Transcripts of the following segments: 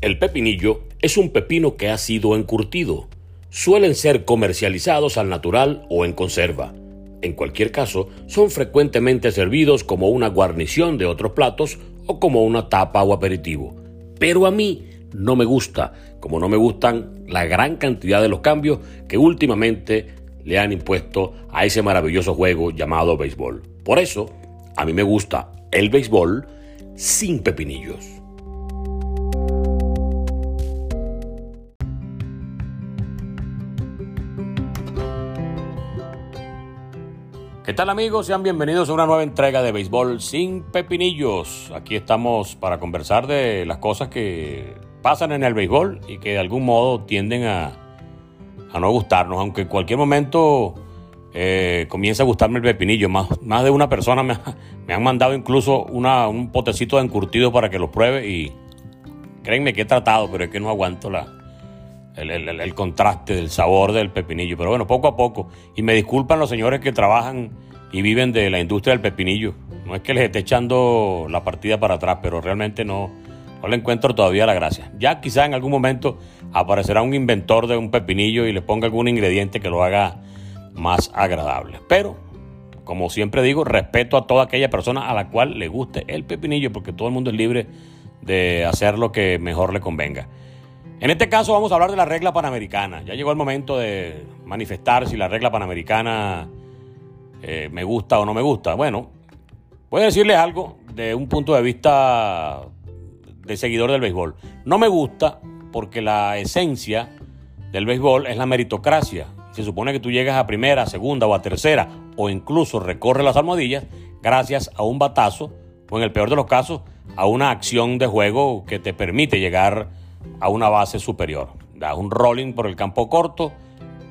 El pepinillo es un pepino que ha sido encurtido. Suelen ser comercializados al natural o en conserva. En cualquier caso, son frecuentemente servidos como una guarnición de otros platos o como una tapa o aperitivo. Pero a mí no me gusta, como no me gustan la gran cantidad de los cambios que últimamente le han impuesto a ese maravilloso juego llamado béisbol. Por eso, a mí me gusta el béisbol sin pepinillos. ¿Qué tal amigos? Sean bienvenidos a una nueva entrega de Béisbol sin Pepinillos. Aquí estamos para conversar de las cosas que pasan en el béisbol y que de algún modo tienden a, no gustarnos, aunque en cualquier momento eh, comienza a gustarme el pepinillo. Más, más de una persona me, me han mandado incluso una, un potecito de encurtido para que lo pruebe y créanme que he tratado, pero es que no aguanto la, el, contraste del sabor del pepinillo. Pero bueno, poco a poco. Y me disculpan los señores que trabajan y viven de la industria del pepinillo. No es que les esté echando la partida para atrás, pero realmente no, no le encuentro todavía la gracia. Ya quizá en algún momento aparecerá un inventor de un pepinillo y le ponga algún ingrediente que lo haga más agradable. Pero, como siempre digo, respeto a toda aquella persona a la cual le guste el pepinillo, porque todo el mundo es libre de hacer lo que mejor le convenga. En este caso vamos a hablar de la regla panamericana. Ya llegó el momento de manifestar si la regla panamericana eh, me gusta o no me gusta. Bueno, voy a decirles algo de un punto de vista de seguidor del béisbol. No me gusta porque la esencia del béisbol es la meritocracia. Se supone que tú llegas a primera, segunda o a tercera o incluso recorres las almohadillas gracias a un batazo o en el peor de los casos a una acción de juego que te permite llegar a una base superior. Das un rolling por el campo corto,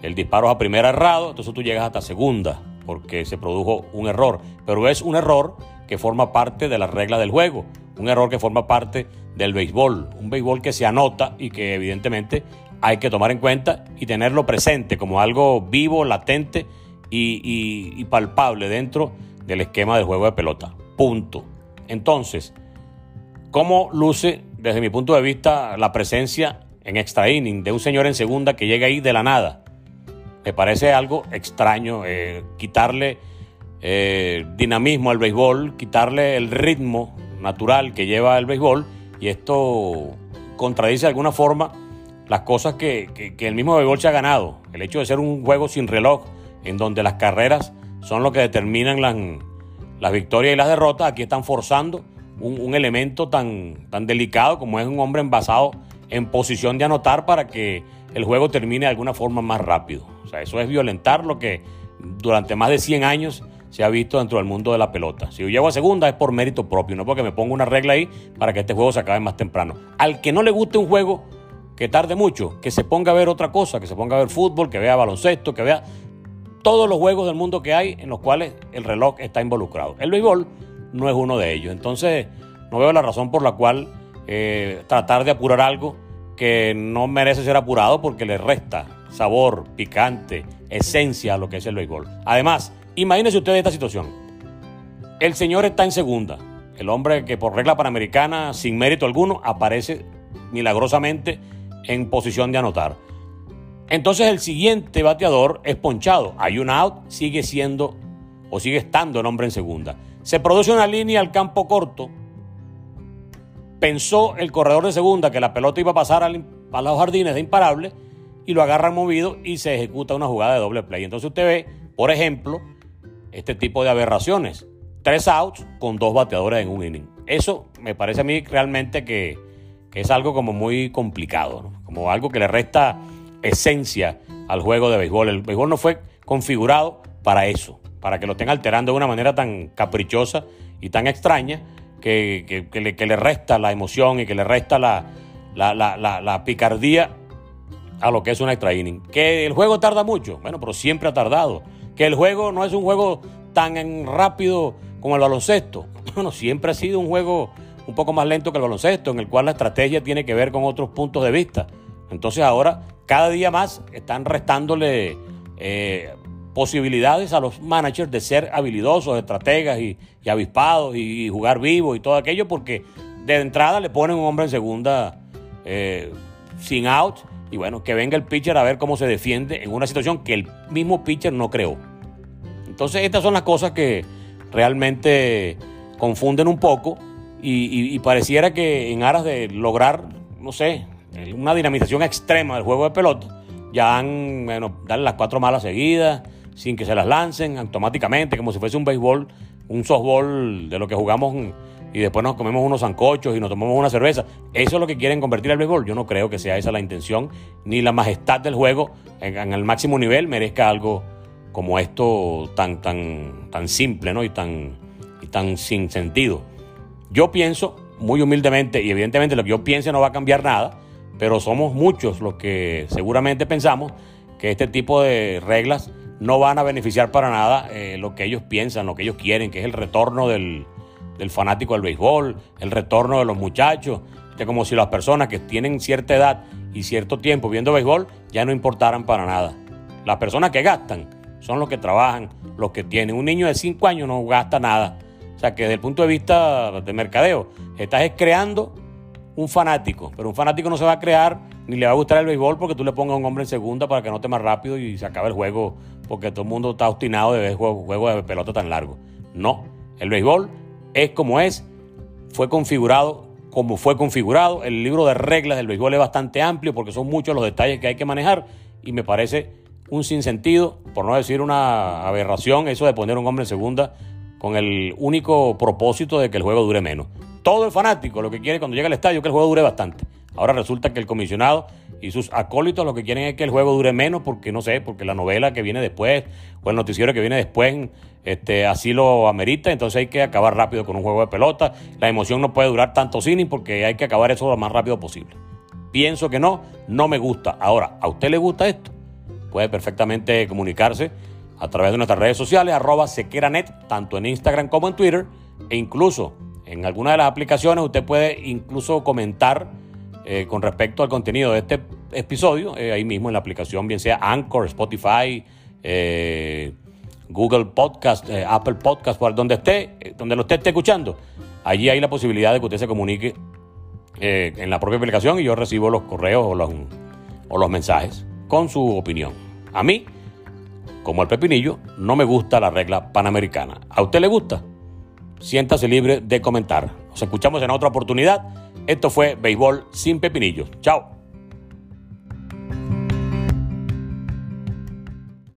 el disparo es a primera errado, entonces tú llegas hasta segunda porque se produjo un error. Pero es un error que forma parte de la regla del juego, un error que forma parte del béisbol, un béisbol que se anota y que evidentemente hay que tomar en cuenta y tenerlo presente como algo vivo, latente y, y palpable dentro del esquema del juego de pelota. Punto. Entonces, ¿cómo luce desde mi punto de vista, la presencia en extra inning de un señor en segunda que llega ahí de la nada. Me parece algo extraño eh, quitarle eh, dinamismo al béisbol, quitarle el ritmo natural que lleva el béisbol y esto contradice de alguna forma las cosas que, el mismo béisbol se ha ganado. El hecho de ser un juego sin reloj, en donde las carreras son lo que determinan las, las victorias y las derrotas, aquí están forzando un, elemento tan, tan delicado como es un hombre envasado en posición de anotar para que el juego termine de alguna forma más rápido. O sea, eso es violentar lo que durante más de 100 años se ha visto dentro del mundo de la pelota. Si yo llego a segunda es por mérito propio, no porque me ponga una regla ahí para que este juego se acabe más temprano. Al que no le guste un juego que tarde mucho, que se ponga a ver otra cosa, que se ponga a ver fútbol, que vea baloncesto, que vea todos los juegos del mundo que hay en los cuales el reloj está involucrado. El béisbol no es uno de ellos. Entonces, no veo la razón por la cual eh, tratar de apurar algo que no merece ser apurado porque le resta sabor, picante, esencia a lo que es el béisbol. Además, imagínense ustedes esta situación. El señor está en segunda. El hombre que por regla panamericana, sin mérito alguno, aparece milagrosamente en posición de anotar. Entonces el siguiente bateador es ponchado. Hay un out, sigue siendo o sigue estando el hombre en segunda. Se produce una línea al campo corto. Pensó el corredor de segunda que la pelota iba a pasar a los jardines de imparable y lo agarran movido y se ejecuta una jugada de doble play. Entonces usted ve, por ejemplo, este tipo de aberraciones. Tres outs con dos bateadores en un inning. Eso me parece a mí realmente que, es algo como muy complicado, como algo que le resta esencia al juego de béisbol. El béisbol no fue configurado para eso para que lo estén alterando de una manera tan caprichosa y tan extraña que, le, resta la emoción y que le resta la, la, picardía a lo que es un extra inning. Que el juego tarda mucho, bueno, pero siempre ha tardado. Que el juego no es un juego tan rápido como el baloncesto. Bueno, siempre ha sido un juego un poco más lento que el baloncesto, en el cual la estrategia tiene que ver con otros puntos de vista. Entonces ahora, cada día más, están restándole eh, posibilidades a los managers de ser habilidosos, estrategas y, avispados y, jugar vivo y todo aquello, porque de entrada le ponen un hombre en segunda eh, sin out, y bueno, que venga el pitcher a ver cómo se defiende en una situación que el mismo pitcher no creó. Entonces estas son las cosas que realmente confunden un poco y, pareciera que en aras de lograr, no sé, una dinamización extrema del juego de pelota, ya han, bueno, darle las cuatro malas seguidas, sin que se las lancen automáticamente, como si fuese un béisbol, un softball de lo que jugamos y después nos comemos unos zancochos y nos tomamos una cerveza. Eso es lo que quieren convertir el béisbol. Yo no creo que sea esa la intención, ni la majestad del juego en, el máximo nivel merezca algo como esto tan, tan, tan simple ¿no? y, tan, y tan sin sentido. Yo pienso, muy humildemente, y evidentemente lo que yo piense no va a cambiar nada, pero somos muchos los que seguramente pensamos que este tipo de reglas no van a beneficiar para nada eh, lo que ellos piensan, lo que ellos quieren, que es el retorno del, del fanático del béisbol, el retorno de los muchachos, que como si las personas que tienen cierta edad y cierto tiempo viendo béisbol ya no importaran para nada. Las personas que gastan son los que trabajan, los que tienen. Un niño de 5 años no gasta nada. O sea que desde el punto de vista de mercadeo, estás creando un fanático, pero un fanático no se va a crear ni le va a gustar el béisbol porque tú le pongas a un hombre en segunda para que note más rápido y se acabe el juego porque todo el mundo está obstinado de ver juegos de pelota tan largo. No, el béisbol es como es, fue configurado como fue configurado. El libro de reglas del béisbol es bastante amplio porque son muchos los detalles que hay que manejar y me parece un sinsentido, por no decir una aberración, eso de poner un hombre en segunda con el único propósito de que el juego dure menos. Todo el fanático lo que quiere cuando llega al estadio es que el juego dure bastante. Ahora resulta que el comisionado y sus acólitos lo que quieren es que el juego dure menos porque no sé, porque la novela que viene después o el noticiero que viene después este, así lo amerita, entonces hay que acabar rápido con un juego de pelota. La emoción no puede durar tanto cine porque hay que acabar eso lo más rápido posible. Pienso que no, no me gusta. Ahora, ¿a usted le gusta esto? Puede perfectamente comunicarse a través de nuestras redes sociales, arroba sequeranet, tanto en Instagram como en Twitter, e incluso en alguna de las aplicaciones usted puede incluso comentar eh, con respecto al contenido de este episodio, eh, ahí mismo en la aplicación, bien sea Anchor, Spotify, eh, Google Podcast, Apple Podcast, por donde esté, donde lo esté, esté escuchando, allí hay la posibilidad de que usted se comunique en la propia aplicación y yo recibo los correos o los, o los mensajes con su opinión. A mí, como el pepinillo, no me gusta la regla panamericana. ¿A usted le gusta? Siéntase libre de comentar. Nos escuchamos en otra oportunidad. Esto fue Béisbol sin pepinillos. Chao.